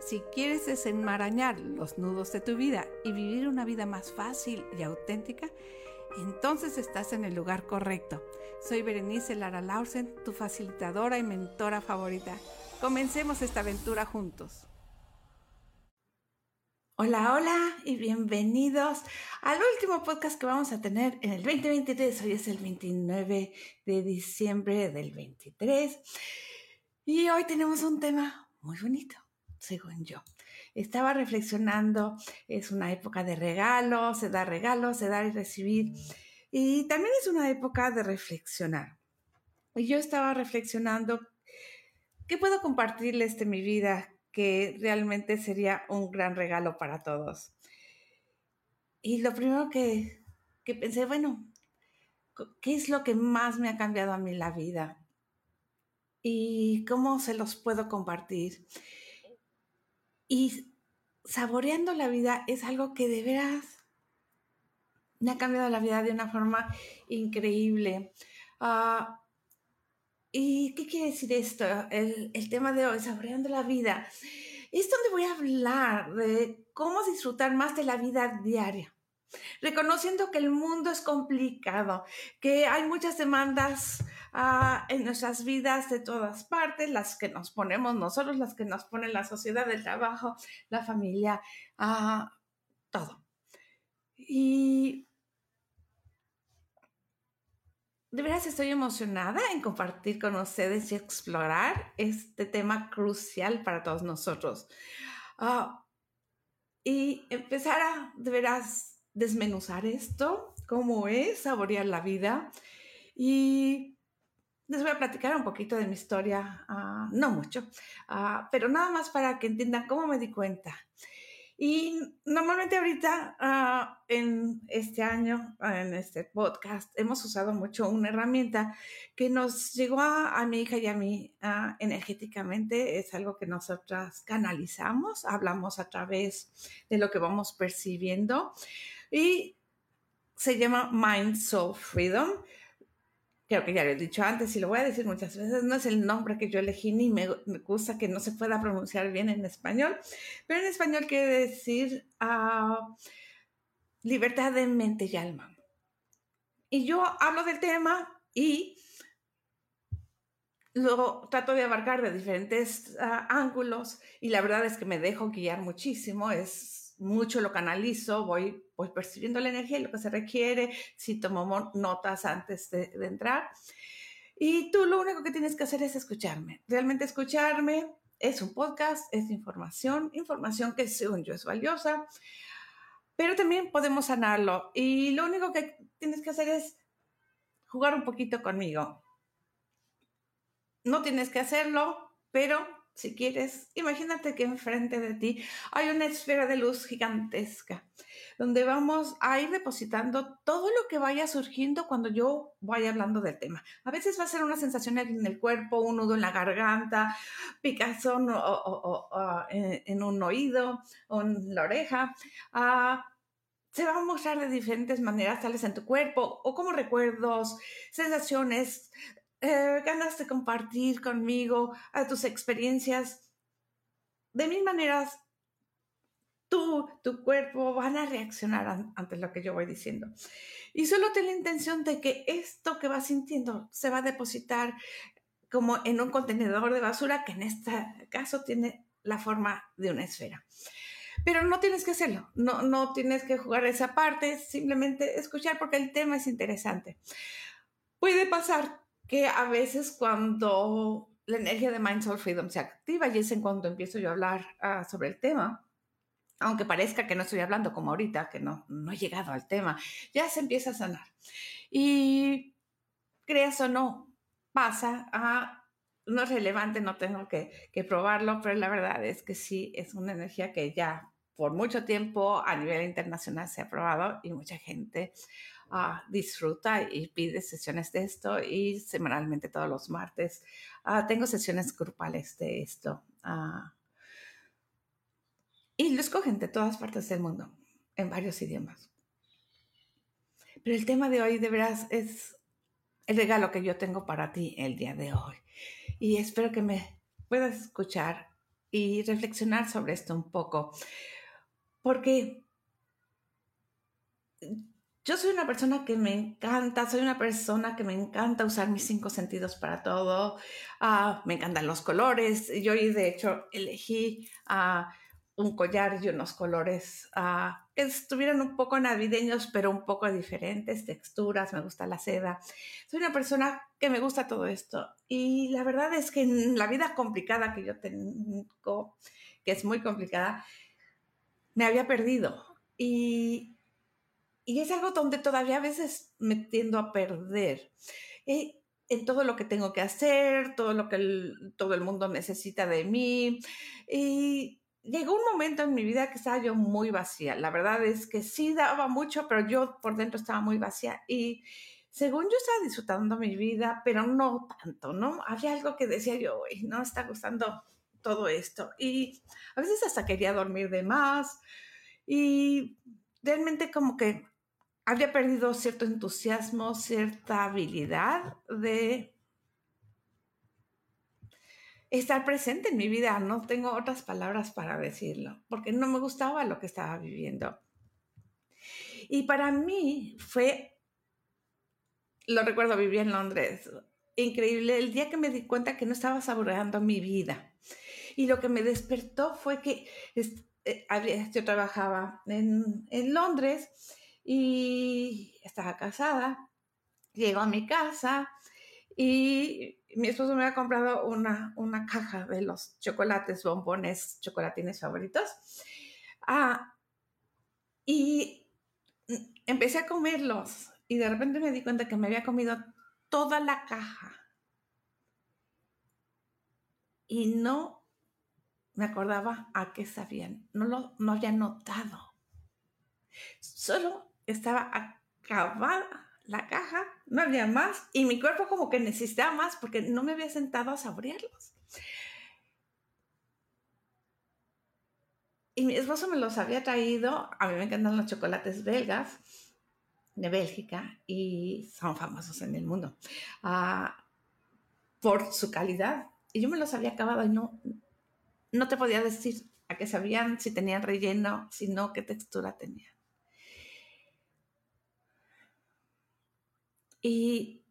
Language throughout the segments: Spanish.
si quieres desenmarañar los nudos de tu vida y vivir una vida más fácil y auténtica, entonces estás en el lugar correcto. Soy Berenice Lara Lausen, tu facilitadora y mentora favorita. Comencemos esta aventura juntos. Hola, hola y bienvenidos al último podcast que vamos a tener en el 2023. Hoy es el 29 de diciembre del 23 y hoy tenemos un tema muy bonito, según yo. Estaba reflexionando, es una época de regalos, se da regalos, se da y recibir y también es una época de reflexionar. Y yo estaba reflexionando, ¿qué puedo compartirles de mi vida? que realmente sería un gran regalo para todos. Y lo primero que, pensé, bueno, ¿qué es lo que más me ha cambiado a mí la vida? ¿Y cómo se los puedo compartir? Y saboreando la vida es algo que de veras me ha cambiado la vida de una forma increíble. Ah, ¿Y qué quiere decir esto? El, tema de hoy, saboreando la vida. Es donde voy a hablar de cómo disfrutar más de la vida diaria. Reconociendo que el mundo es complicado, que hay muchas demandas ah, en nuestras vidas de todas partes, las que nos ponemos nosotros, las que nos pone la sociedad, el trabajo, la familia, ah, todo. Y de veras estoy emocionada en compartir con ustedes y explorar este tema crucial para todos nosotros. Ah, y empezar a de veras desmenuzar esto, cómo es saborear la vida. Y les voy a platicar un poquito de mi historia, ah, no mucho, ah, pero nada más para que entiendan cómo me di cuenta. Y normalmente ahorita ah, en este año, en este podcast, hemos usado mucho una herramienta que nos llegó a, mi hija y a mí energéticamente. Es algo que nosotras canalizamos, hablamos a través de lo que vamos percibiendo y se llama Mind Soul Freedom creo que ya lo he dicho antes y lo voy a decir muchas veces, no es el nombre que yo elegí ni me, gusta que no se pueda pronunciar bien en español, pero en español quiere decir ah, libertad de mente y alma. Y yo hablo del tema y lo trato de abarcar de diferentes ah, ángulos y la verdad es que me dejo guiar muchísimo, es mucho lo canalizo, voy, voy percibiendo la energía y lo que se requiere, si tomo notas antes de, entrar. Y tú lo único que tienes que hacer es escucharme, realmente escucharme. Es un podcast, es información, información que según yo es valiosa, pero también podemos sanarlo. Y lo único que tienes que hacer es jugar un poquito conmigo. No tienes que hacerlo, pero si quieres, imagínate que enfrente de ti hay una esfera de luz gigantesca, donde vamos a ir depositando todo lo que vaya surgiendo cuando yo vaya hablando del tema. A veces va a ser una sensación en el cuerpo, un nudo en la garganta, picazón o, en, un oído o en la oreja. Ah, se va a mostrar de diferentes maneras, tales en tu cuerpo o como recuerdos, sensaciones, eh, ganas de compartir conmigo a tus experiencias. De mil maneras, tú, tu cuerpo van a reaccionar ante lo que yo voy diciendo. Y solo ten la intención de que esto que vas sintiendo se va a depositar como en un contenedor de basura que en este caso tiene la forma de una esfera. Pero no tienes que hacerlo, no, no tienes que jugar esa parte, simplemente escuchar porque el tema es interesante. Puede pasar que a veces cuando la energía de Mind Soul Freedom se activa y es en cuando empiezo yo a hablar ah, sobre el tema, aunque parezca que no estoy hablando como ahorita, que no, no he llegado al tema, ya se empieza a sanar. Y creas o no, pasa a, no es relevante, no tengo que, que probarlo, pero la verdad es que sí, es una energía que ya por mucho tiempo a nivel internacional se ha probado y mucha gente disfruta y pide sesiones de esto y semanalmente todos los martes uh, tengo sesiones grupales de esto. Uh, y lo escogen de todas partes del mundo, en varios idiomas. Pero el tema de hoy de veras es el regalo que yo tengo para ti el día de hoy. Y espero que me puedas escuchar y reflexionar sobre esto un poco. Porque yo soy una persona que me encanta, soy una persona que me encanta usar mis cinco sentidos para todo. Uh, me encantan los colores. Yo, de hecho, elegí uh, un collar y unos colores uh, que estuvieran un poco navideños, pero un poco diferentes, texturas. Me gusta la seda. Soy una persona que me gusta todo esto. Y la verdad es que en la vida complicada que yo tengo, que es muy complicada, me había perdido. Y y es algo donde todavía a veces me tiendo a perder. Eh, en todo lo que tengo que hacer, todo lo que todo el mundo necesita de mí. Y llegó un momento en mi vida que estaba yo muy vacía. La verdad es que sí daba mucho, pero yo por dentro estaba muy vacía. Y según yo estaba disfrutando mi vida, pero no tanto, ¿no? Había algo que decía yo, no está gustando todo esto. Y a veces hasta quería dormir de más. Y realmente como que había perdido cierto entusiasmo, cierta habilidad de estar presente en mi vida. No tengo otras palabras para decirlo, porque no me gustaba lo que estaba viviendo. Y para mí fue, lo recuerdo, viví en Londres, increíble el día que me di cuenta que no estaba saboreando mi vida. Y lo que me despertó fue que eh, yo trabajaba en, en Londres y estaba casada. Llego a mi casa y mi esposo me había comprado una, una caja de los chocolates, bombones, chocolatines favoritos. Ah, y empecé a comerlos y de repente me di cuenta que me había comido toda la caja. Y no me acordaba a qué sabían, no lo no había notado. Solo estaba acabada la caja, no había más y mi cuerpo como que necesitaba más porque no me había sentado a saborearlos. Y mi esposo me los había traído, a mí me encantan los chocolates belgas de Bélgica y son famosos en el mundo ah, por su calidad. Y yo me los había acabado y no, no te podía decir a qué sabían, si tenían relleno, si no, qué textura tenían. Y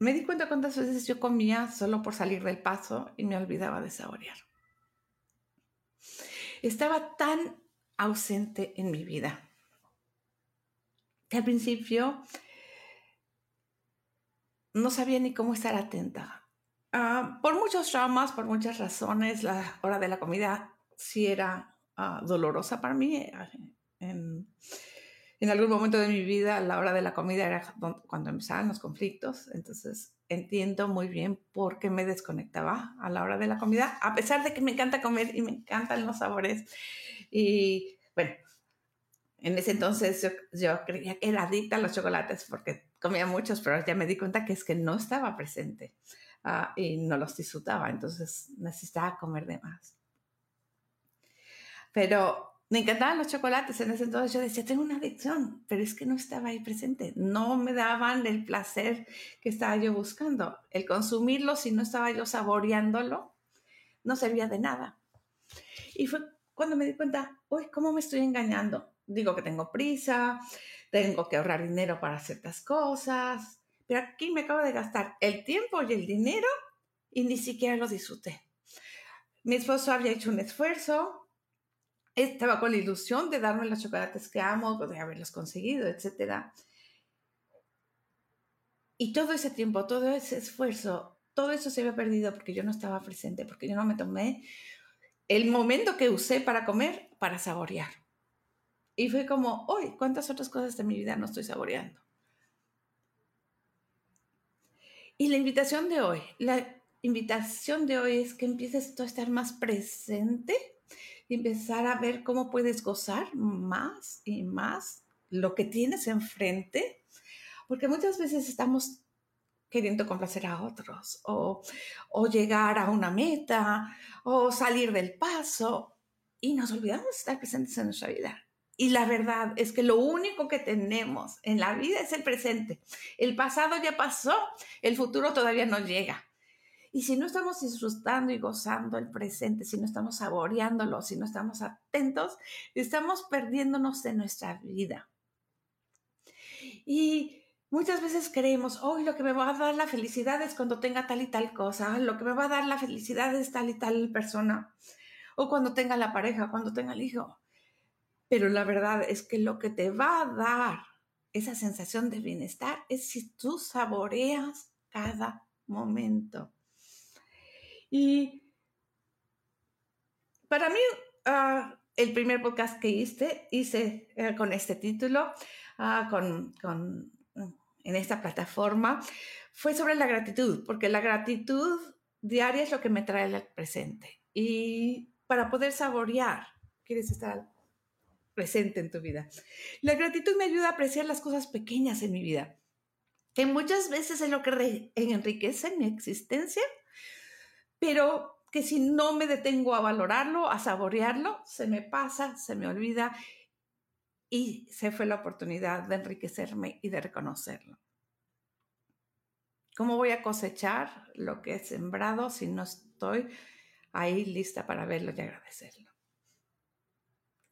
me di cuenta cuántas veces yo comía solo por salir del paso y me olvidaba de saborear. Estaba tan ausente en mi vida que al principio no sabía ni cómo estar atenta. Ah, por muchos traumas, por muchas razones, la hora de la comida sí era ah, dolorosa para mí. En, en algún momento de mi vida la hora de la comida era cuando empezaban los conflictos, entonces entiendo muy bien por qué me desconectaba a la hora de la comida, a pesar de que me encanta comer y me encantan los sabores. Y bueno, en ese entonces yo, creía que era adicta a los chocolates porque comía muchos, pero ya me di cuenta que es que no estaba presente ah, y no los disfrutaba, entonces necesitaba comer de más. Pero me encantaban los chocolates en ese entonces. Yo decía, tengo una adicción, pero es que no estaba ahí presente. No me daban el placer que estaba yo buscando. El consumirlo, si no estaba yo saboreándolo, no servía de nada. Y fue cuando me di cuenta, uy, ¿cómo me estoy engañando? Digo que tengo prisa, tengo que ahorrar dinero para ciertas cosas, pero aquí me acabo de gastar el tiempo y el dinero y ni siquiera lo disfruté. Mi esposo había hecho un esfuerzo, estaba con la ilusión de darme los chocolates que amo, de haberlos conseguido, etc. Y todo ese tiempo, todo ese esfuerzo, todo eso se había perdido porque yo no estaba presente, porque yo no me tomé el momento que usé para comer, para saborear. Y fue como, hoy, ¿cuántas otras cosas de mi vida no estoy saboreando? Y la invitación de hoy, la invitación de hoy es que empieces tú a estar más presente empezar a ver cómo puedes gozar más y más lo que tienes enfrente, porque muchas veces estamos queriendo complacer a otros o, o llegar a una meta o salir del paso y nos olvidamos de estar presentes en nuestra vida. Y la verdad es que lo único que tenemos en la vida es el presente. El pasado ya pasó, el futuro todavía no llega. Y si no estamos disfrutando y gozando el presente, si no estamos saboreándolo, si no estamos atentos, estamos perdiéndonos de nuestra vida. Y muchas veces creemos, hoy lo que me va a dar la felicidad es cuando tenga tal y tal cosa, lo que me va a dar la felicidad es tal y tal persona, o cuando tenga la pareja, cuando tenga el hijo. Pero la verdad es que lo que te va a dar esa sensación de bienestar es si tú saboreas cada momento. Y para mí, ah, el primer podcast que hice, eh, con este título, ah, con, en esta plataforma, fue sobre la gratitud, porque la gratitud diaria es lo que me trae al presente. Y para poder saborear, quieres estar presente en tu vida. La gratitud me ayuda a apreciar las cosas pequeñas en mi vida, que muchas veces es lo que enriquece mi existencia pero que si no me detengo a valorarlo, a saborearlo, se me pasa, se me olvida y se fue la oportunidad de enriquecerme y de reconocerlo. ¿Cómo voy a cosechar lo que he sembrado si no estoy ahí lista para verlo y agradecerlo?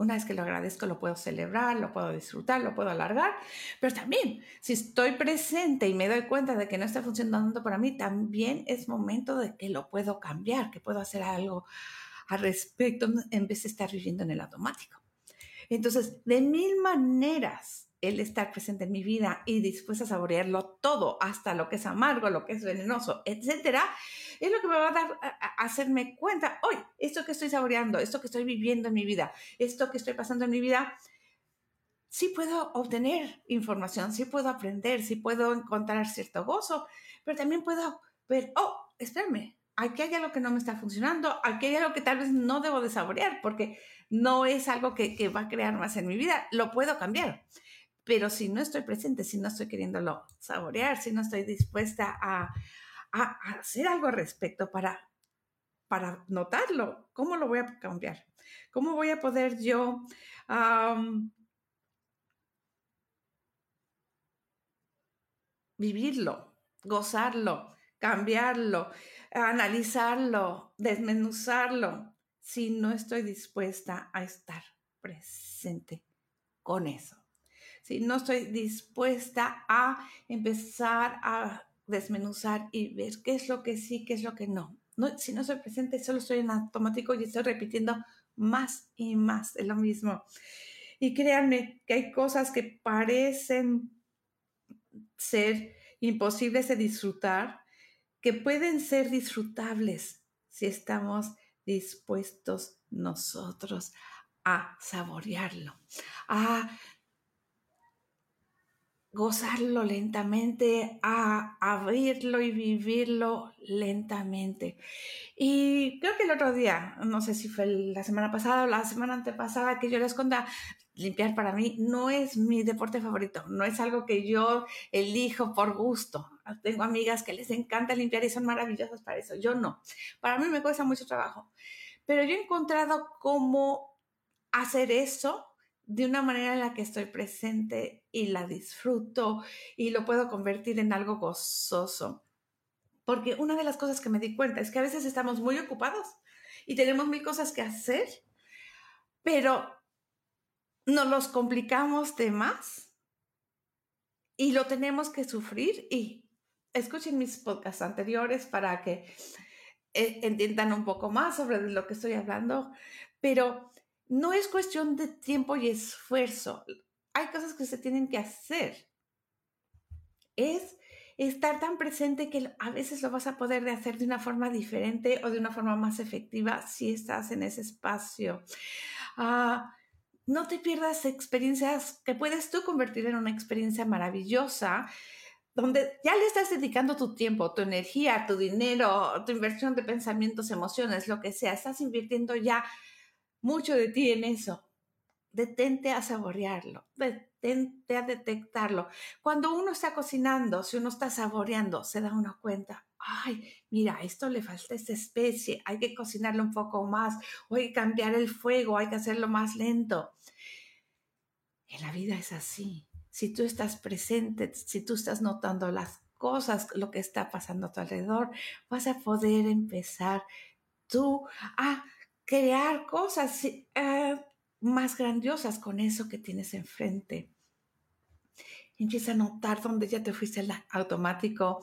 Una vez que lo agradezco, lo puedo celebrar, lo puedo disfrutar, lo puedo alargar, pero también si estoy presente y me doy cuenta de que no está funcionando para mí, también es momento de que lo puedo cambiar, que puedo hacer algo al respecto en vez de estar viviendo en el automático. Entonces, de mil maneras, el estar presente en mi vida y dispuesta a saborearlo todo, hasta lo que es amargo, lo que es venenoso, etcétera, es lo que me va a dar a, hacerme cuenta, hoy, esto que estoy saboreando, esto que estoy viviendo en mi vida, esto que estoy pasando en mi vida, sí puedo obtener información, sí puedo aprender, sí puedo encontrar cierto gozo, pero también puedo ver, oh, espérame, aquí hay algo que no me está funcionando, aquí hay algo que tal vez no debo de saborear porque no es algo que, que va a crear más en mi vida, lo puedo cambiar. Pero si no estoy presente, si no estoy queriéndolo saborear, si no estoy dispuesta a, hacer algo al respecto para, para notarlo. ¿Cómo lo voy a cambiar? ¿Cómo voy a poder yo vivirlo, gozarlo, cambiarlo, analizarlo, desmenuzarlo, si no estoy dispuesta a estar presente con eso? Si no estoy dispuesta a empezar a desmenuzar y ver qué es lo que sí, qué es lo que no. no. Si no soy presente, solo estoy en automático y estoy repitiendo más y más de lo mismo. Y créanme que hay cosas que parecen ser imposibles de disfrutar, que pueden ser disfrutables si estamos dispuestos nosotros a saborearlo, a gozarlo lentamente, a abrirlo y vivirlo lentamente. Y creo que el otro día, no sé si fue la semana pasada o la semana antepasada, que yo les conté, limpiar para mí no es mi deporte favorito, no es algo que yo elijo por gusto. Tengo amigas que les encanta limpiar y son maravillosas para eso, yo no. Para mí me cuesta mucho trabajo, pero yo he encontrado cómo hacer eso de una manera en la que estoy presente y la disfruto y lo puedo convertir en algo gozoso. Porque una de las cosas que me di cuenta es que a veces estamos muy ocupados y tenemos mil cosas que hacer, pero nos los complicamos de más y lo tenemos que sufrir y escuchen mis podcasts anteriores para que eh, entiendan un poco más sobre lo que estoy hablando, pero no es cuestión de tiempo y esfuerzo. Hay cosas que se tienen que hacer. Es estar tan presente que a veces lo vas a poder hacer de una forma diferente o de una forma más efectiva si estás en ese espacio. Ah, no te pierdas experiencias que puedes tú convertir en una experiencia maravillosa donde ya le estás dedicando tu tiempo, tu energía, tu dinero, tu inversión de pensamientos, emociones, lo que sea, estás invirtiendo ya mucho de ti en eso. Detente a saborearlo, detente a detectarlo. Cuando uno está cocinando, si uno está saboreando, se da uno cuenta, ay, mira, esto le falta esta especie, hay que cocinarlo un poco más, o hay que cambiar el fuego, hay que hacerlo más lento. En la vida es así. Si tú estás presente, si tú estás notando las cosas, lo que está pasando a tu alrededor, vas a poder empezar tú a crear cosas eh, más grandiosas con eso que tienes enfrente. Empieza a notar dónde ya te fuiste al automático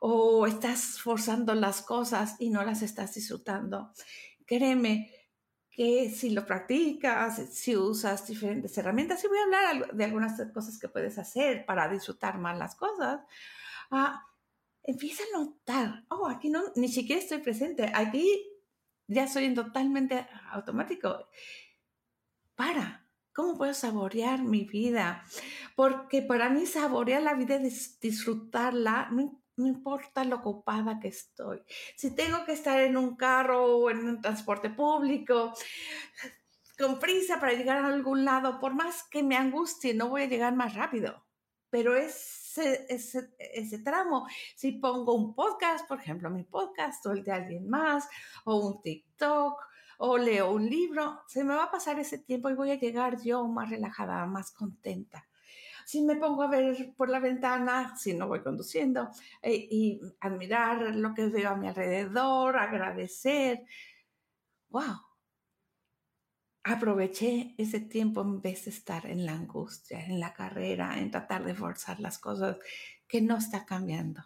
o estás forzando las cosas y no las estás disfrutando. Créeme que si lo practicas, si usas diferentes herramientas, y voy a hablar de algunas cosas que puedes hacer para disfrutar más las cosas, ah, empieza a notar, oh, aquí no, ni siquiera estoy presente, aquí ya soy totalmente automático. Para, ¿cómo puedo saborear mi vida? Porque para mí saborear la vida es disfrutarla, no, importa lo ocupada que estoy. Si tengo que estar en un carro o en un transporte público, con prisa para llegar a algún lado, por más que me angustie, no voy a llegar más rápido. Pero ese, tramo, si pongo un podcast, por ejemplo, mi podcast o el de alguien más, o un TikTok, o leo un libro, se me va a pasar ese tiempo y voy a llegar yo más relajada, más contenta. Si me pongo a ver por la ventana, si no voy conduciendo, eh, y admirar lo que veo a mi alrededor, agradecer, wow, aproveché ese tiempo en vez de estar en la angustia, en la carrera, en tratar de forzar las cosas que no está cambiando.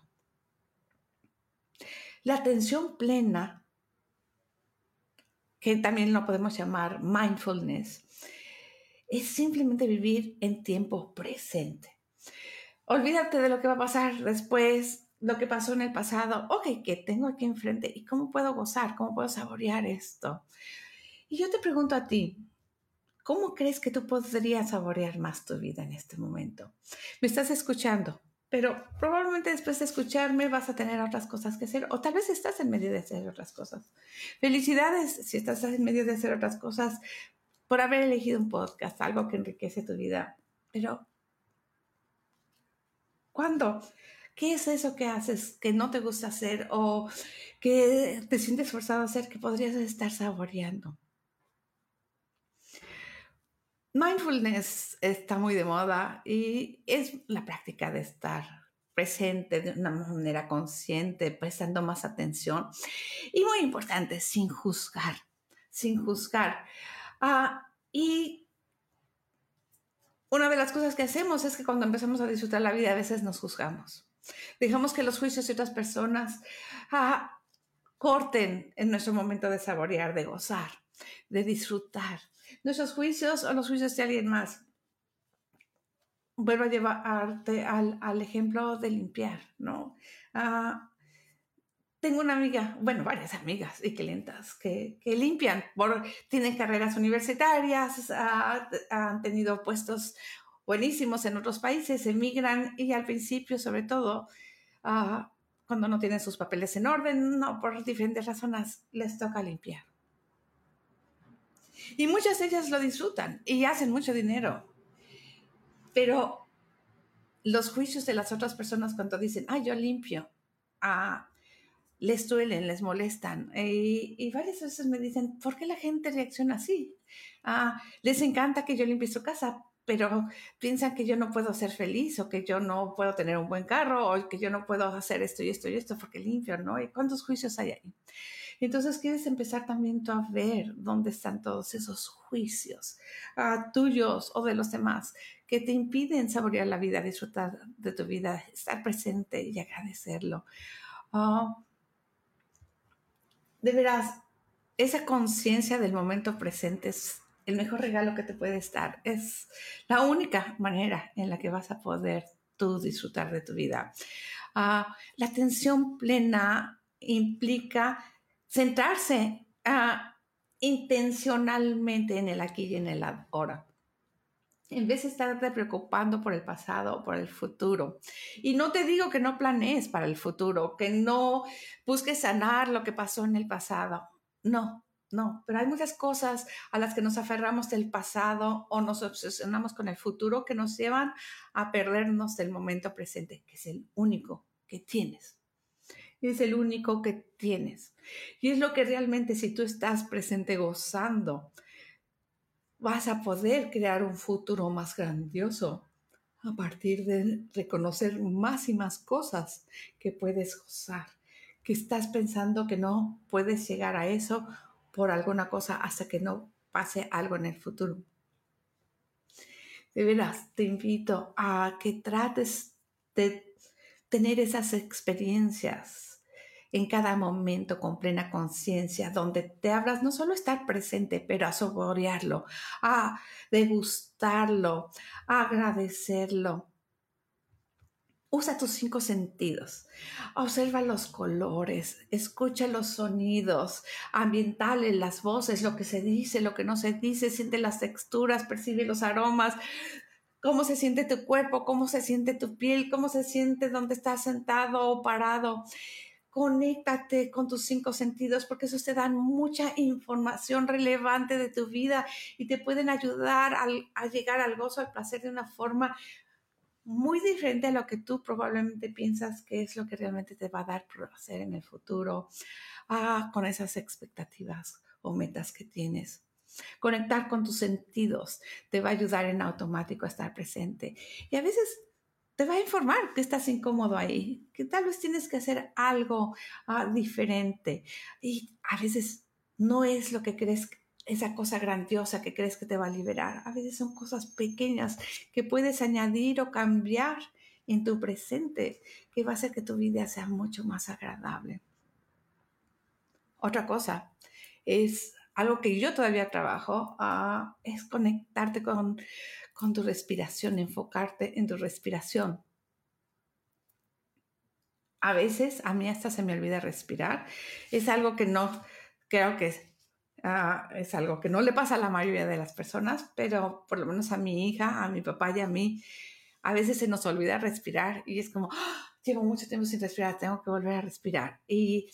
La atención plena que también lo podemos llamar mindfulness, es simplemente vivir en tiempo presente. Olvídate de lo que va a pasar después, lo que pasó en el pasado. Ok, ¿qué tengo aquí enfrente? ¿Y cómo puedo gozar? ¿Cómo puedo saborear esto? Y yo te pregunto a ti, ¿cómo crees que tú podrías saborear más tu vida en este momento? ¿Me estás escuchando? pero probablemente después de escucharme vas a tener otras cosas que hacer o tal vez estás en medio de hacer otras cosas. Felicidades si estás en medio de hacer otras cosas por haber elegido un podcast, algo que enriquece tu vida. Pero, ¿cuándo? ¿Qué es eso que haces que no te gusta hacer o que te sientes forzado a hacer que podrías estar saboreando? Mindfulness está muy de moda y es la práctica de estar presente de una manera consciente, prestando más atención y muy importante, sin juzgar, sin juzgar. Ah, y una de las cosas que hacemos es que cuando empezamos a disfrutar la vida a veces nos juzgamos. Dejamos que los juicios de otras personas ah, corten en nuestro momento de saborear, de gozar, de disfrutar nuestros juicios o los juicios de alguien más. Vuelvo a llevarte al, al ejemplo de limpiar, ¿no? Ah, tengo una amiga, bueno, varias amigas y clientas que, que limpian, por, tienen carreras universitarias, ah, han tenido puestos buenísimos en otros países, emigran y al principio, sobre todo, ah, cuando no tienen sus papeles en orden, no, por diferentes razones, les toca limpiar. Y muchas de ellas lo disfrutan y hacen mucho dinero. Pero los juicios de las otras personas cuando dicen, ah, yo limpio, ah, les duelen, les molestan. Y, varias veces me dicen, ¿por qué la gente reacciona así? Ah, les encanta que yo limpie su casa, pero piensan que yo no puedo ser feliz o que yo no puedo tener un buen carro o que yo no puedo hacer esto y esto y esto porque limpio, ¿no? ¿Y cuántos juicios hay ahí? Entonces quieres empezar también tú a ver dónde están todos esos juicios uh, tuyos o de los demás que te impiden saborear la vida, disfrutar de tu vida, estar presente y agradecerlo. Uh, de veras, esa conciencia del momento presente es el mejor regalo que te puedes dar. Es la única manera en la que vas a poder tú disfrutar de tu vida. Ah, la atención plena implica centrarse ah, intencionalmente en el aquí y en el ahora. En vez de estarte preocupando por el pasado o por el futuro. Y no te digo que no planees para el futuro, que no busques sanar lo que pasó en el pasado. No, no, pero hay muchas cosas a las que nos aferramos del pasado o nos obsesionamos con el futuro que nos llevan a perdernos del momento presente, que es el único que tienes. Es el único que tienes. Y es lo que realmente si tú estás presente gozando, vas a poder crear un futuro más grandioso a partir de reconocer más y más cosas que puedes gozar, que estás pensando que no puedes llegar a eso por alguna cosa hasta que no pase algo en el futuro. De veras, te invito a que trates de tener esas experiencias en cada momento con plena conciencia, donde te hablas no solo estar presente, pero a saborearlo, a degustarlo, a agradecerlo, Usa tus cinco sentidos. Observa los colores, escucha los sonidos ambientales, las voces, lo que se dice, lo que no se dice, siente las texturas, percibe los aromas, cómo se siente tu cuerpo, cómo se siente tu piel, cómo se siente donde estás sentado o parado. Conéctate con tus cinco sentidos porque esos te dan mucha información relevante de tu vida y te pueden ayudar a llegar al gozo, al placer de una forma muy diferente a lo que tú probablemente piensas que es lo que realmente te va a dar placer en el futuro, ah, con esas expectativas o metas que tienes. Conectar con tus sentidos te va a ayudar en automático a estar presente. Y a veces te va a informar que estás incómodo ahí, que tal vez tienes que hacer algo ah, diferente. Y a veces no es lo que crees esa cosa grandiosa que crees que te va a liberar. A veces son cosas pequeñas que puedes añadir o cambiar en tu presente que va a hacer que tu vida sea mucho más agradable. Otra cosa es algo que yo todavía trabajo, ah, es conectarte con, con tu respiración, enfocarte en tu respiración. A veces a mí hasta se me olvida respirar. Es algo que no creo que Ah, es algo que no le pasa a la mayoría de las personas, pero por lo menos a mi hija, a mi papá y a mí, a veces se nos olvida respirar y es como, ¡Ah! Llevo mucho tiempo sin respirar, tengo que volver a respirar y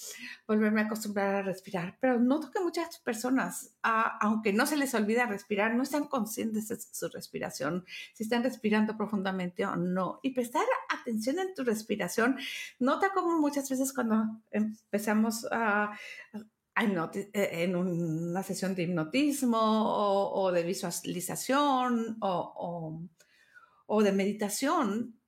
volverme a acostumbrar a respirar. Pero noto que muchas personas, ah, aunque no se les olvida respirar, no están conscientes de su respiración, si están respirando profundamente o no. Y prestar atención en tu respiración, nota como muchas veces cuando empezamos a eh, en una sesión de hipnotismo o, de visualización o, o, de meditación,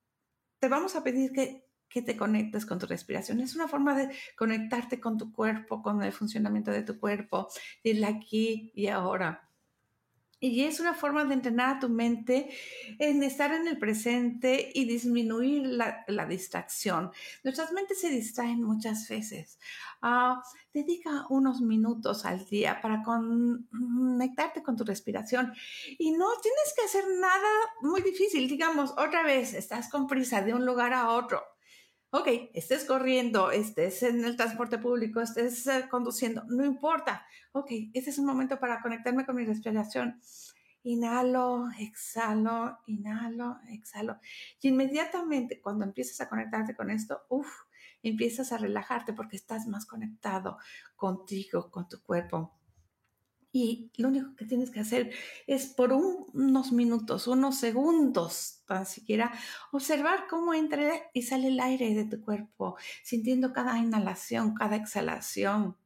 te vamos a pedir que, que te conectes con tu respiración. Es una forma de conectarte con tu cuerpo, con el funcionamiento de tu cuerpo, el aquí y ahora. Y es una forma de entrenar a tu mente en estar en el presente y disminuir la, distracción. Nuestras mentes se distraen muchas veces. Ah, dedica unos minutos al día para conectarte con tu respiración. Y no tienes que hacer nada muy difícil. Digamos, otra vez, estás con prisa de un lugar a otro ok, estés corriendo, estés en el transporte público, estés eh, conduciendo, no importa. Ok, este es un momento para conectarme con mi respiración. Inhalo, exhalo, inhalo, exhalo. Y inmediatamente cuando empiezas a conectarte con esto, uff, empiezas a relajarte porque estás más conectado contigo, con tu cuerpo. Y lo único que tienes que hacer es por unos minutos, unos segundos, tan siquiera, observar cómo entra y sale el aire de tu cuerpo, sintiendo cada inhalación, cada exhalación.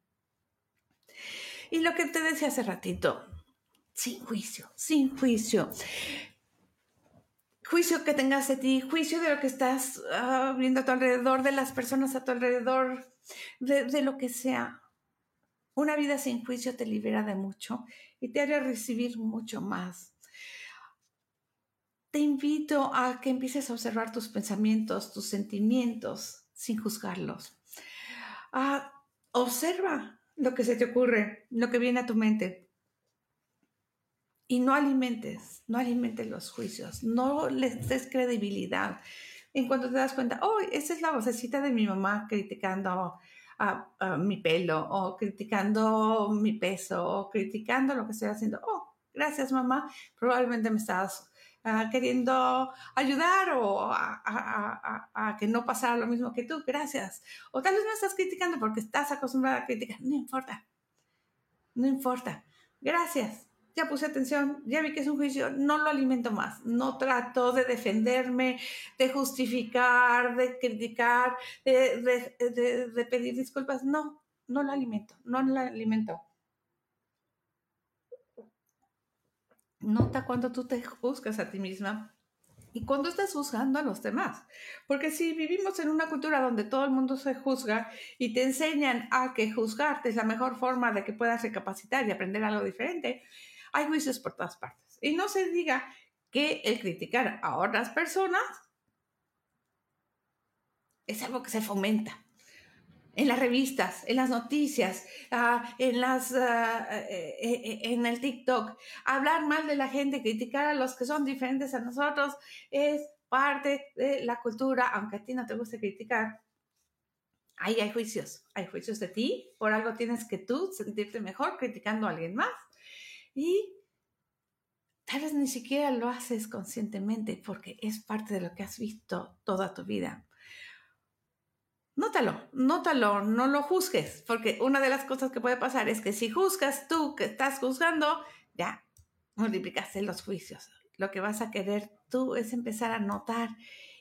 Y lo que te decía hace ratito, sin juicio, sin juicio. Juicio que tengas de ti, juicio de lo que estás ah, viendo a tu alrededor, de las personas a tu alrededor, de lo que sea una vida sin juicio te libera de mucho y te hará recibir mucho más. Te invito a que empieces a observar tus pensamientos, tus sentimientos, sin juzgarlos. observa lo que se te ocurre, lo que viene a tu mente. Y no alimentes, no alimentes los juicios, no les des credibilidad. En cuanto te das cuenta, oh, esa es la vocecita de mi mamá criticando a, mi pelo o criticando mi peso o criticando lo que estoy haciendo. Oh, gracias mamá, probablemente me estás ah, queriendo ayudar o a, que no pasara lo mismo que tú, gracias. O tal vez me estás criticando porque estás acostumbrada a criticar, no importa, no importa, gracias ya puse atención, ya vi que es un juicio, no lo alimento más, no trato de defenderme, de justificar, de criticar, de, pedir disculpas, no, no lo alimento, no lo alimento. Nota cuando tú te juzgas a ti misma y cuando estás juzgando a los demás. Porque si vivimos en una cultura donde todo el mundo se juzga y te enseñan a que juzgarte es la mejor forma de que puedas recapacitar y aprender algo diferente, hay juicios por todas partes. Y no se diga que el criticar a otras personas es algo que se fomenta en las revistas, en las noticias, ah, en, las, eh, en el TikTok. Hablar mal de la gente, criticar a los que son diferentes a nosotros es parte de la cultura, aunque a ti no te guste criticar. Ahí hay juicios, hay juicios de ti, por algo tienes que tú sentirte mejor criticando a alguien más. Y tal vez ni siquiera lo haces conscientemente porque es parte de lo que has visto toda tu vida. Nótalo, nótalo, no lo juzgues, porque una de las cosas que puede pasar es que si juzgas tú que estás juzgando, ya multiplicaste los juicios. Lo que vas a querer tú es empezar a notar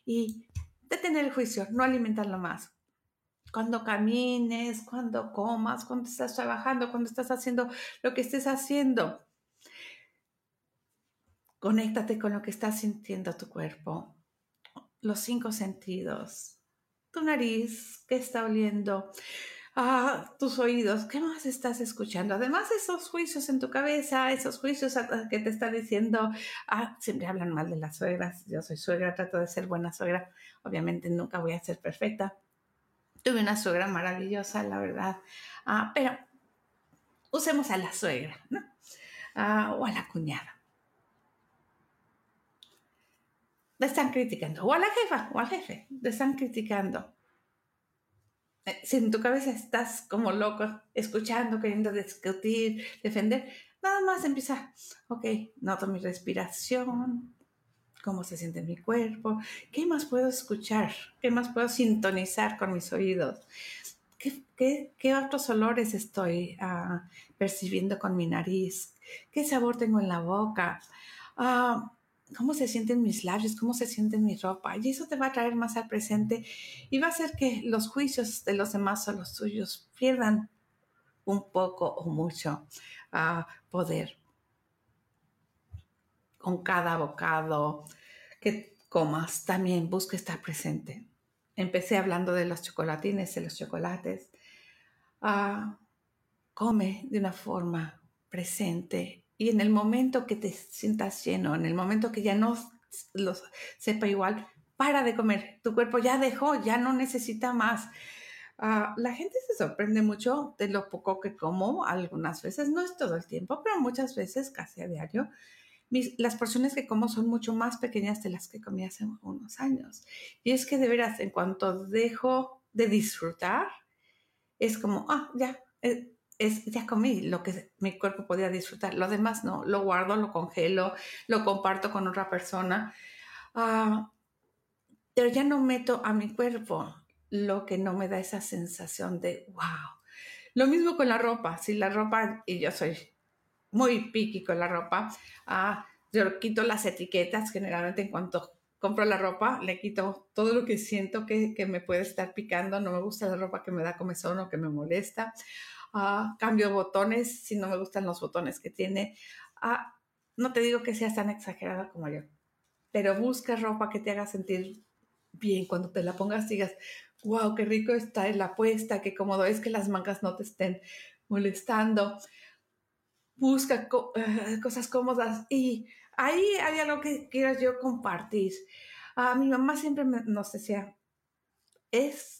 y detener el juicio, no alimentarlo más. Cuando camines, cuando comas, cuando estás trabajando, cuando estás haciendo lo que estés haciendo, Conéctate con lo que está sintiendo tu cuerpo, los cinco sentidos, tu nariz, qué está oliendo, ah, tus oídos, qué más estás escuchando. Además, esos juicios en tu cabeza, esos juicios que te están diciendo, ah, siempre hablan mal de las suegras. Yo soy suegra, trato de ser buena suegra. Obviamente nunca voy a ser perfecta. Tuve una suegra maravillosa, la verdad. Ah, pero usemos a la suegra, ¿no? Ah, o a la cuñada. te están criticando, o a la jefa, o al jefe, te están criticando. Eh, si en tu cabeza estás como loco, escuchando, queriendo discutir, defender, nada más empieza, ok, noto mi respiración, cómo se siente mi cuerpo, qué más puedo escuchar, qué más puedo sintonizar con mis oídos, qué, qué, otros olores estoy ah, percibiendo con mi nariz, qué sabor tengo en la boca. Uh, cómo se sienten mis labios, cómo se siente mi ropa. Y eso te va a traer más al presente y va a hacer que los juicios de los demás o los tuyos pierdan un poco o mucho uh, poder. Con cada bocado que comas, también busca estar presente. Empecé hablando de los chocolatines, de los chocolates. Uh, come de una forma presente y en el momento que te sientas lleno, en el momento que ya no los sepa igual, para de comer. Tu cuerpo ya dejó, ya no necesita más. Ah, la gente se sorprende mucho de lo poco que como algunas veces, no es todo el tiempo, pero muchas veces, casi a diario. Las porciones que como son mucho más pequeñas de las que comí hace unos años. Y es que de veras, en cuanto dejo de disfrutar, es como, ah, ya, eh, es, ya comí lo que mi cuerpo podía disfrutar. Lo demás no, lo guardo, lo congelo, lo comparto con otra persona. Ah, pero ya no meto a mi cuerpo lo que no me da esa sensación de wow. Lo mismo con la ropa. Si la ropa, y yo soy muy piqui la ropa, ah, yo quito las etiquetas generalmente en cuanto compro la ropa, le quito todo lo que siento que, que me puede estar picando. No me gusta la ropa que me da comezón o que me molesta. Ah, cambio botones si no me gustan los botones que tiene. Ah, no te digo que seas tan exagerada como yo, pero busca ropa que te haga sentir bien. Cuando te la pongas digas, wow, qué rico está la puesta, qué cómodo es que las mangas no te estén molestando. Busca eh, cosas cómodas y ahí hay algo que quiero yo compartir. a mi mamá siempre nos decía, es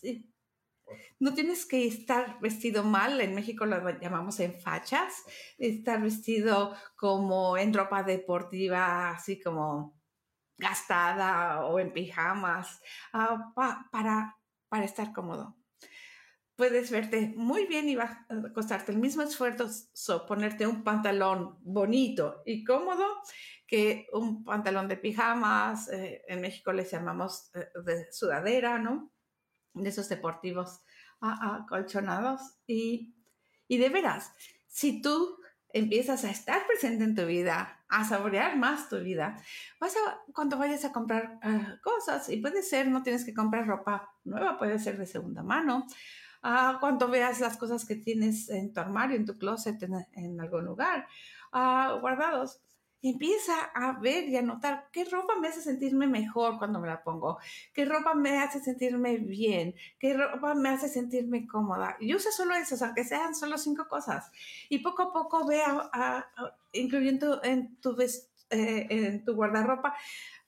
no tienes que estar vestido mal, en México lo llamamos en fachas, estar vestido como en ropa deportiva, así como gastada o en pijamas, ah, para, para estar cómodo. Puedes verte muy bien y va a costarte el mismo esfuerzo ponerte un pantalón bonito y cómodo que un pantalón de pijamas, eh, en México les llamamos eh, de sudadera, ¿no? De esos deportivos acolchonados y, y de veras, si tú empiezas a estar presente en tu vida, a saborear más tu vida, vas a, cuando vayas a comprar ah, cosas, y puede ser, no tienes que comprar ropa nueva, puede ser de segunda mano, uh, cuando veas las cosas que tienes en tu armario, en tu closet, en, algún lugar, uh, guardados, empieza a ver y a notar qué ropa me hace sentirme mejor cuando me la pongo, qué ropa me hace sentirme bien, qué ropa me hace sentirme cómoda. Y usa solo eso, aunque sean solo cinco cosas. Y poco a poco ve incluyendo en tu, eh, en tu guardarropa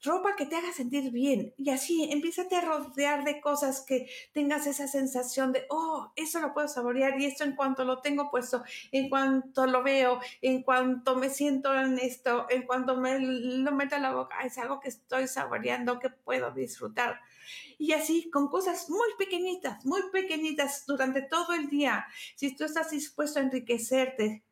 ropa que te haga sentir bien. Y así, empiezate a rodear de cosas que tengas esa sensación de, oh, eso lo puedo saborear y esto en cuanto lo tengo puesto, en cuanto lo veo, en cuanto me siento en esto, en cuanto me lo meto a la boca, es algo que estoy saboreando, que puedo disfrutar. Y así, con cosas muy pequeñitas, muy pequeñitas durante todo el día, si tú estás dispuesto a enriquecerte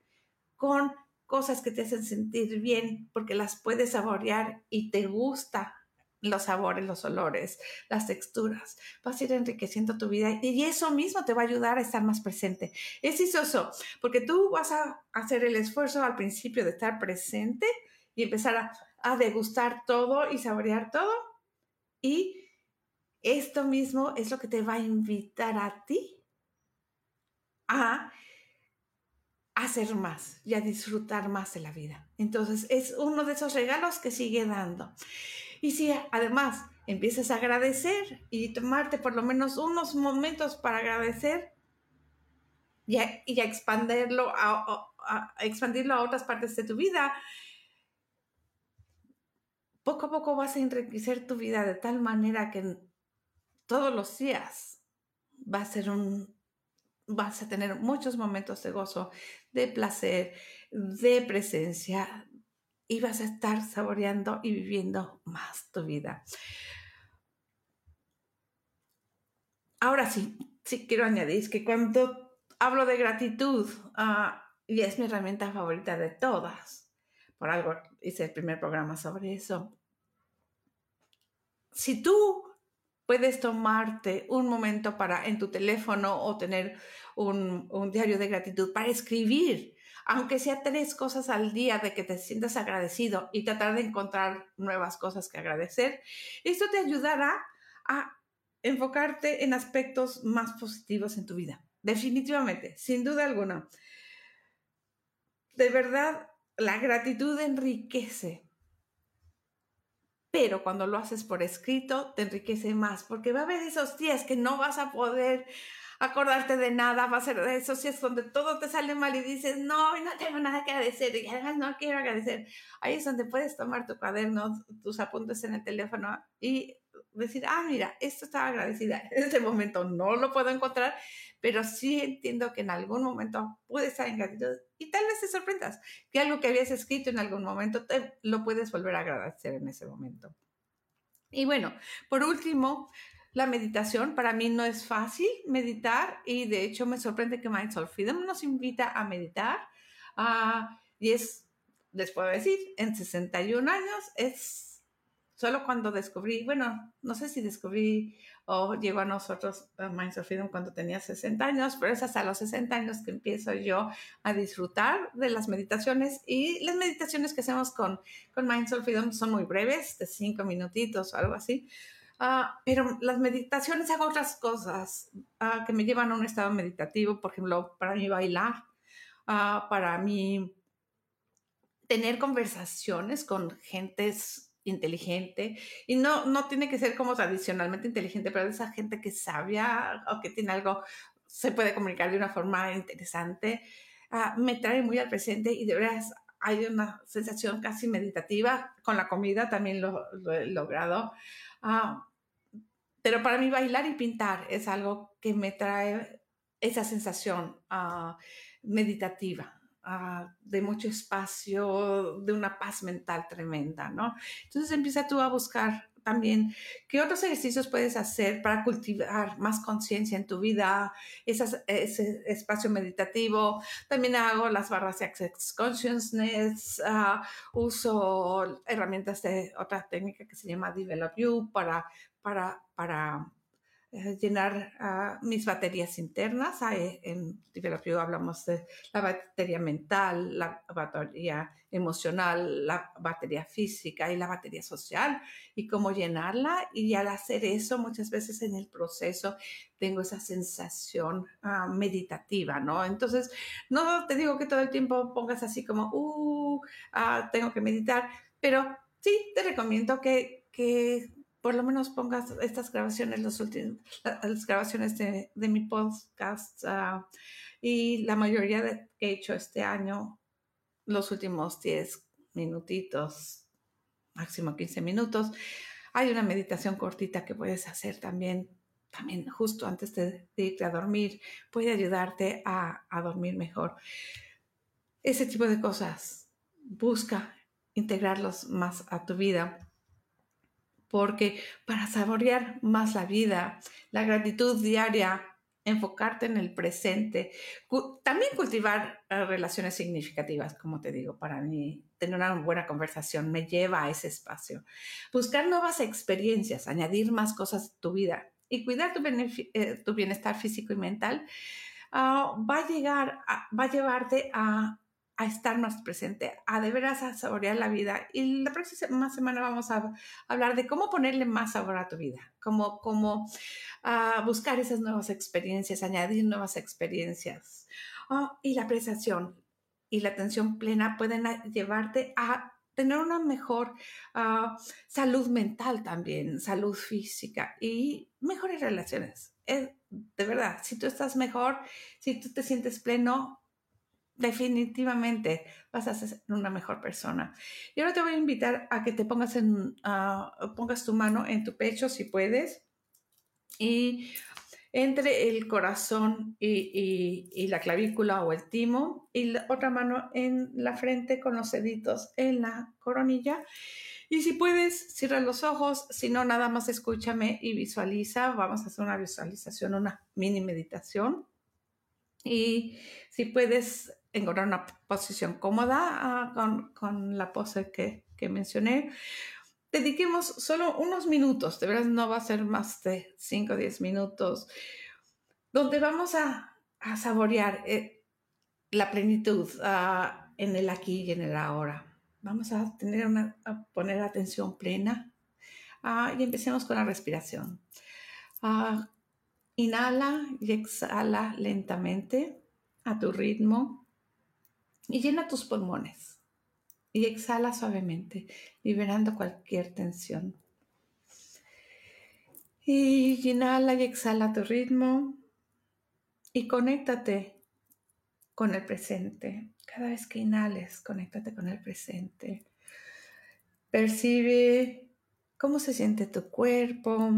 con cosas que te hacen sentir bien porque las puedes saborear y te gusta los sabores, los olores, las texturas. Vas a ir enriqueciendo tu vida y eso mismo te va a ayudar a estar más presente. Es isoso porque tú vas a hacer el esfuerzo al principio de estar presente y empezar a, a degustar todo y saborear todo. Y esto mismo es lo que te va a invitar a ti a hacer más y a disfrutar más de la vida. Entonces es uno de esos regalos que sigue dando. Y si además empiezas a agradecer y tomarte por lo menos unos momentos para agradecer y a, expandirlo a, expandirlo a otras partes de tu vida, poco a poco vas a enriquecer tu vida de tal manera que todos los días va a ser un, vas a tener muchos momentos de gozo, de placer, de presencia y vas a estar saboreando y viviendo más tu vida. Ahora sí, sí quiero añadir que cuando hablo de gratitud, uh, y es mi herramienta favorita de todas, por algo hice el primer programa sobre eso. Si tú puedes tomarte un momento para en tu teléfono o tener un, diario de gratitud para escribir, aunque sea tres cosas al día de que te sientas agradecido y tratar de encontrar nuevas cosas que agradecer, esto te ayudará a enfocarte en aspectos más positivos en tu vida. Definitivamente, sin duda alguna. De verdad, la gratitud enriquece pero cuando lo haces por escrito te enriquece más, porque va a haber esos días que no vas a poder acordarte de nada, va a ser de esos días donde todo te sale mal y dices, no, no tengo nada que agradecer y además no quiero agradecer. Ahí es donde puedes tomar tu cuaderno, tus apuntes en el teléfono y decir, ah, mira, esto estaba agradecida. En este momento no lo puedo encontrar, pero sí entiendo que en algún momento puede estar en gratitud y tal vez te sorprendas que algo que habías escrito en algún momento te lo puedes volver a agradecer en ese momento. Y bueno, por último, la meditación para mí no es fácil meditar y de hecho me sorprende que Mindful Freedom nos invita a meditar uh, y es, les puedo decir, en 61 años es solo cuando descubrí, bueno, no sé si descubrí o llegó a nosotros a Minds of Freedom cuando tenía 60 años, pero es hasta los 60 años que empiezo yo a disfrutar de las meditaciones y las meditaciones que hacemos con, con Minds of Freedom son muy breves, de 5 minutitos o algo así. Uh, pero las meditaciones hago otras cosas uh, que me llevan a un estado meditativo, por ejemplo, para mí bailar, uh, para mí tener conversaciones con gentes inteligente y no, no tiene que ser como tradicionalmente inteligente, pero esa gente que sabia o que tiene algo, se puede comunicar de una forma interesante, ah, me trae muy al presente y de verdad hay una sensación casi meditativa. Con la comida también lo, he logrado. Ah, pero para mí bailar y pintar es algo que me trae esa sensación uh, meditativa, uh, de mucho espacio, de una paz mental tremenda, ¿no? Entonces empieza tú a buscar también qué otros ejercicios puedes hacer para cultivar más conciencia en tu vida, ese espacio meditativo. También hago las barras de Access Consciousness, uh, uso herramientas de otra técnica que se llama Develop You para, para, para llenar ah, mis baterías internas. en Developio hablamos de la batería mental, la batería emocional, la batería física y la batería social y cómo llenarla. Y al hacer eso, muchas veces en el proceso tengo esa sensación ah, meditativa, ¿no? Entonces, no te digo que todo el tiempo pongas así como, uh, ah, tengo que meditar, pero sí te recomiendo que, que por lo menos pongas estas grabaciones, los últimos, las grabaciones de, mi podcast ah, y la mayoría de, que he hecho este año, los últimos 10 minutitos, máximo 15 minutos. Hay una meditación cortita que puedes hacer también, también justo antes de, irte a dormir. Puede ayudarte a, a dormir mejor. Ese tipo de cosas, busca integrarlos más a tu vida porque para saborear más la vida, la gratitud diaria, enfocarte en el presente, también cultivar eh, relaciones significativas, como te digo, para mí tener una buena conversación me lleva a ese espacio. Buscar nuevas experiencias, añadir más cosas a tu vida y cuidar tu, eh, bienestar físico y mental ah, va a llegar, va a llevarte a a estar más presente, a de veras a saborear la vida. Y la próxima semana vamos a hablar de cómo ponerle más sabor a tu vida, cómo, cómo uh, buscar esas nuevas experiencias, añadir nuevas experiencias. Oh, y la apreciación y la atención plena pueden llevarte a tener una mejor uh, salud mental también, salud física y mejores relaciones. de verdad, si tú estás mejor, si tú te sientes pleno, definitivamente vas a ser una mejor persona. Y ahora te voy a invitar a que te pongas, en, pongas tu mano en tu pecho si puedes y entre el corazón y, y, la clavícula o el timo y la otra mano en la frente con los deditos en la coronilla. Y si puedes, cierra los ojos, si no, nada más escúchame y visualiza. Vamos a hacer una visualización, una mini meditación. Y si puedes encontrar una posición cómoda ah, con, con, la pose que, que, mencioné. Dediquemos solo unos minutos, de verdad no va a ser más de 5 o 10 minutos, donde vamos a, a saborear eh, la plenitud uh, en el aquí y en el ahora. Vamos a, tener una, poner atención plena uh, y empecemos con la respiración. inhala y exhala lentamente a tu ritmo y llena tus pulmones y exhala suavemente, liberando cualquier tensión. Y inhala y exhala tu ritmo y conéctate con el presente. Cada vez que inhales, conéctate con el presente. Percibe cómo se siente tu cuerpo,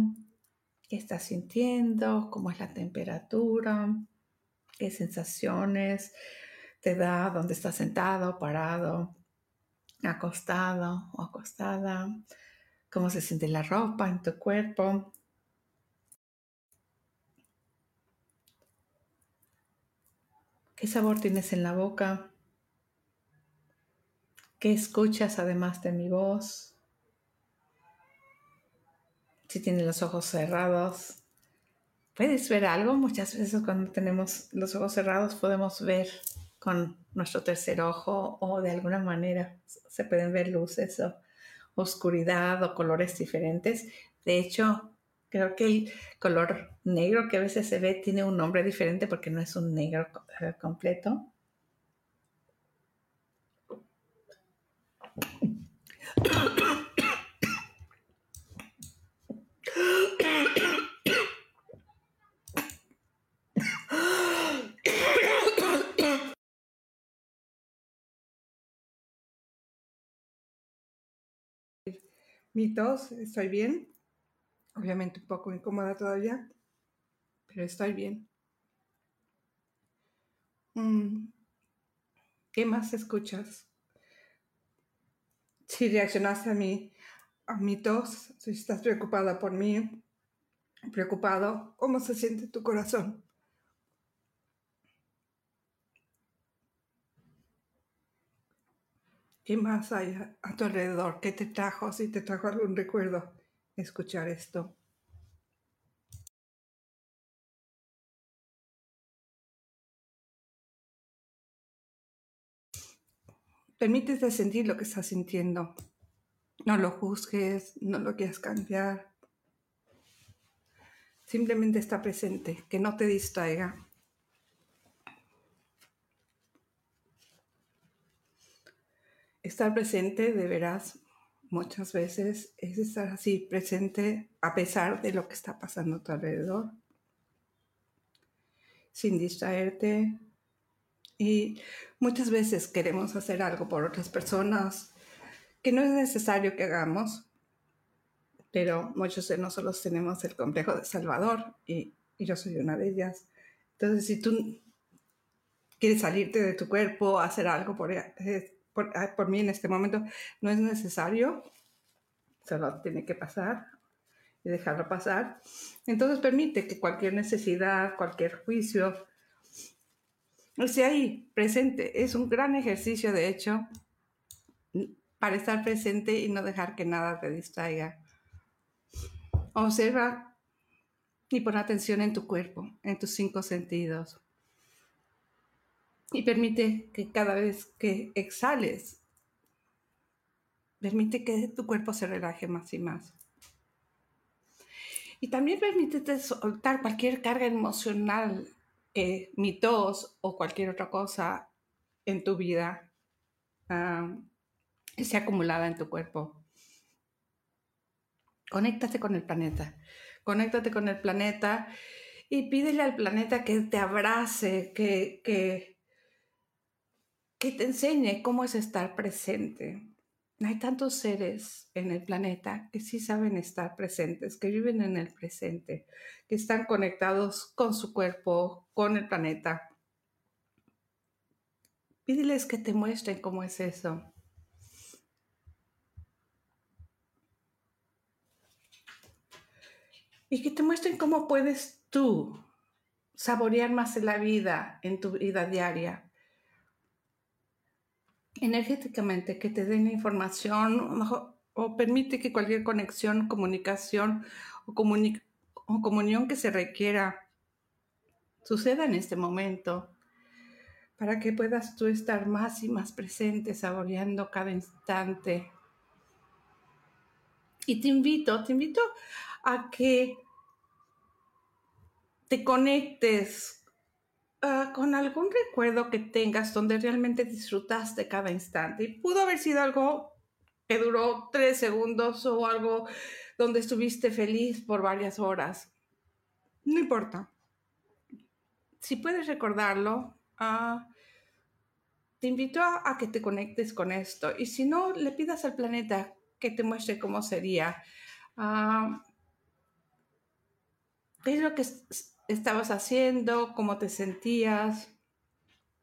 qué estás sintiendo, cómo es la temperatura, qué sensaciones te da donde estás sentado, parado, acostado o acostada, cómo se siente la ropa en tu cuerpo. ¿Qué sabor tienes en la boca? ¿Qué escuchas además de mi voz? Si tienes los ojos cerrados, ¿puedes ver algo? Muchas veces cuando tenemos los ojos cerrados podemos ver con nuestro tercer ojo o de alguna manera se pueden ver luces o oscuridad o colores diferentes. De hecho, creo que el color negro que a veces se ve tiene un nombre diferente porque no es un negro completo. mi tos, estoy bien. Obviamente un poco incómoda todavía, pero estoy bien. Mm, ¿Qué más escuchas? Si reaccionaste a mi, a mi tos, si estás preocupada por mí, preocupado, ¿cómo se siente tu corazón? ¿Qué más hay a, tu alrededor? ¿Qué te trajo? Si te trajo algún recuerdo, escuchar esto. Permítete sentir lo que estás sintiendo. No lo juzgues, no lo quieras cambiar. Simplemente está presente, que no te distraiga. Estar presente, de veras, muchas veces es estar así presente a pesar de lo que está pasando a tu alrededor, sin distraerte, y muchas veces queremos hacer algo por otras personas que no es necesario que hagamos, pero muchos de nosotros tenemos el complejo de Salvador y, yo soy una de ellas. Entonces, si tú quieres salirte de tu cuerpo, hacer algo por, eh, por, ah, por mí en este momento, no es necesario, solo tiene que pasar y dejarlo pasar. Entonces permite que cualquier necesidad, cualquier juicio, esté ahí, presente. Es un gran ejercicio, de hecho, para estar presente y no dejar que nada te distraiga. Observa y pon atención en tu cuerpo, en tus cinco sentidos. Y permite que cada vez que exhales, permite que tu cuerpo se relaje más y más. Y también permítete soltar cualquier carga emocional eh, mi tos o cualquier otra cosa en tu vida uh, esté acumulada en tu cuerpo. Conéctate con el planeta. Conéctate con el planeta y pídele al planeta que te abrace, que, que, que te enseñe cómo es estar presente. Hay tantos seres en el planeta que sí saben estar presentes, que viven en el presente, que están conectados con su cuerpo, con el planeta. Pídeles que te muestren cómo es eso. Y que te muestren cómo puedes tú saborear más la vida en tu vida diaria energéticamente, que te den información o permite que cualquier conexión, comunicación o, o comunión que se requiera suceda en este momento para que puedas tú estar más y más presente, saboreando cada instante. Y te invito, te invito a que te conectes Ah, con algún recuerdo que tengas donde realmente disfrutaste cada instante. Y pudo haber sido algo que duró tres segundos o algo donde estuviste feliz por varias horas. No importa. Si puedes recordarlo, ah, te invito a, que te conectes con esto. Y si no, le pidas al planeta que te muestre cómo sería. Uh, es lo que estabas haciendo, cómo te sentías.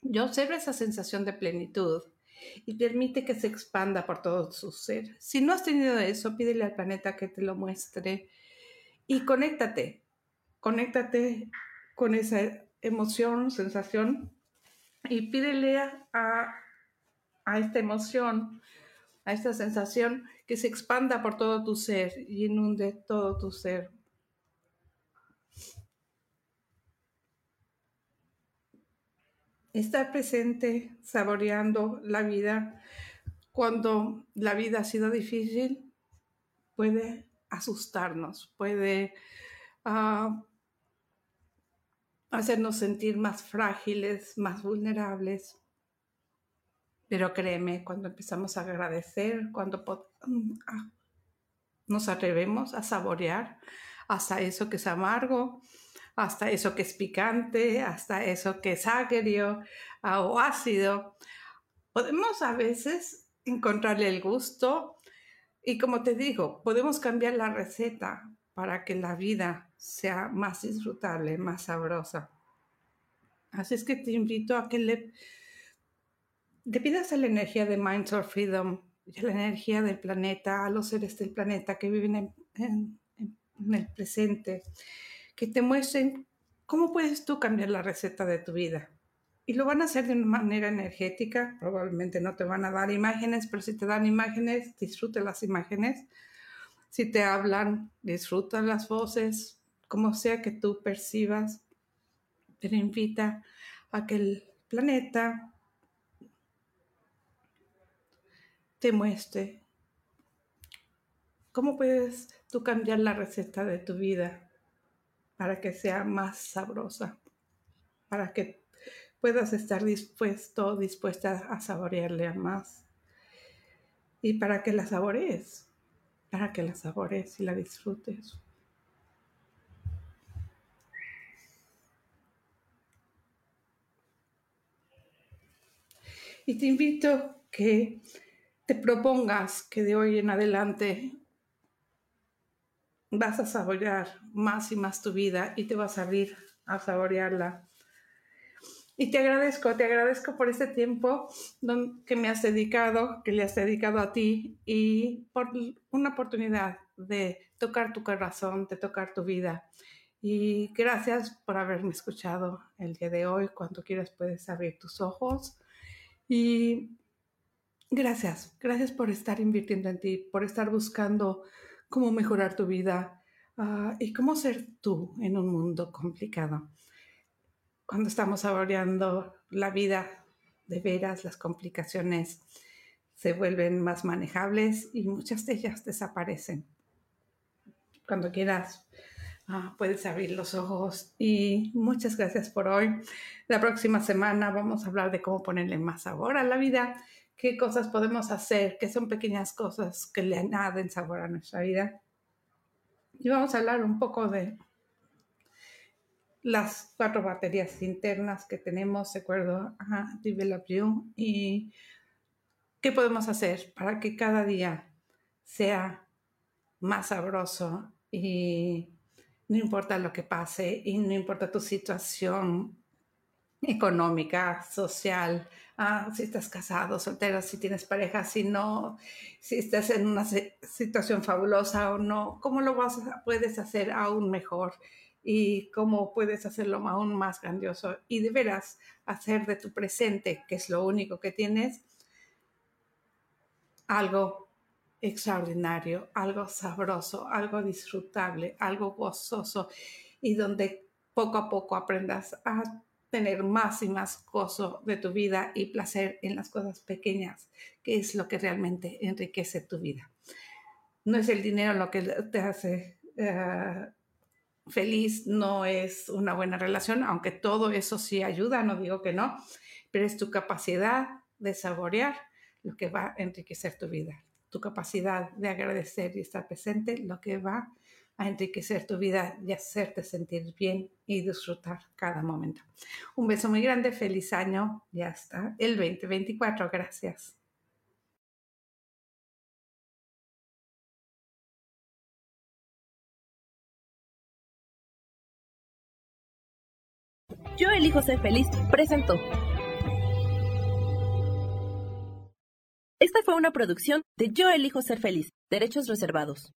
Yo observo esa sensación de plenitud y permite que se expanda por todo su ser. Si no has tenido eso, pídele al planeta que te lo muestre y conéctate, conéctate con esa emoción, sensación y pídele a, a esta emoción, a esta sensación que se expanda por todo tu ser y inunde todo tu ser. Estar presente, saboreando la vida cuando la vida ha sido difícil, puede asustarnos, puede ah, hacernos sentir más frágiles, más vulnerables. Pero créeme, cuando empezamos a agradecer, cuando mm, ah, nos atrevemos a saborear hasta eso que es amargo, hasta eso que es picante, hasta eso que es agrio ah, o ácido. Podemos a veces encontrarle el gusto y como te digo, podemos cambiar la receta, para que la vida sea más disfrutable, más sabrosa. Así es que te invito a que le, pidas a la energía de Minds of Freedom y a la energía del planeta, a los seres del planeta que viven en, en el presente, que te muestren cómo puedes tú cambiar la receta de tu vida. Y lo van a hacer de una manera energética, probablemente no te van a dar imágenes, pero si te dan imágenes, disfrute las imágenes. Si te hablan, disfruta las voces, como sea que tú percibas, pero invita a que el planeta te muestre cómo puedes tú cambiar la receta de tu vida para que sea más sabrosa, para que puedas estar dispuesto, dispuesta a saborearle más. Y para que la saborees, para que la saborees y la disfrutes. Y te invito que te propongas que de hoy en adelante vas a saborear más y más tu vida y te vas a abrir a saborearla. Y te agradezco, te agradezco por este tiempo que me has dedicado, que le has dedicado a ti y por una oportunidad de tocar tu corazón, de tocar tu vida. Y gracias por haberme escuchado el día de hoy. Cuando quieras puedes abrir tus ojos. Y gracias, gracias por estar invirtiendo en ti, por estar buscando cómo mejorar tu vida ah, y cómo ser tú en un mundo complicado. Cuando estamos saboreando la vida de veras, las complicaciones se vuelven más manejables y muchas de ellas desaparecen. Cuando quieras, ah, puedes abrir los ojos y muchas gracias por hoy. La próxima semana vamos a hablar de cómo ponerle más sabor a la vida qué cosas podemos hacer, qué son pequeñas cosas que le añaden sabor a nuestra vida. Y vamos a hablar un poco de las cuatro baterías internas que tenemos, de acuerdo a Develop You, y qué podemos hacer para que cada día sea más sabroso y no importa lo que pase y no importa tu situación económica, social, ah, si estás casado, soltero, si tienes pareja, si no, si estás en una situación fabulosa o no, cómo lo vas puedes hacer aún mejor y cómo puedes hacerlo aún más grandioso. Y de veras hacer de tu presente, que es lo único que tienes, algo extraordinario, algo sabroso, algo disfrutable, algo gozoso y donde poco a poco aprendas a tener más y más gozo de tu vida y placer en las cosas pequeñas, que es lo que realmente enriquece tu vida. No es el dinero lo que te hace eh, feliz, no es una buena relación, aunque todo eso sí ayuda, no digo que no, pero es tu capacidad de saborear lo que va a enriquecer tu vida, tu capacidad de agradecer y estar presente, lo que va a enriquecer tu vida y hacerte sentir bien y disfrutar cada momento. Un beso muy grande, feliz año, ya está, el 2024, gracias. Yo elijo ser feliz, presentó. Esta fue una producción de Yo elijo ser feliz, derechos reservados.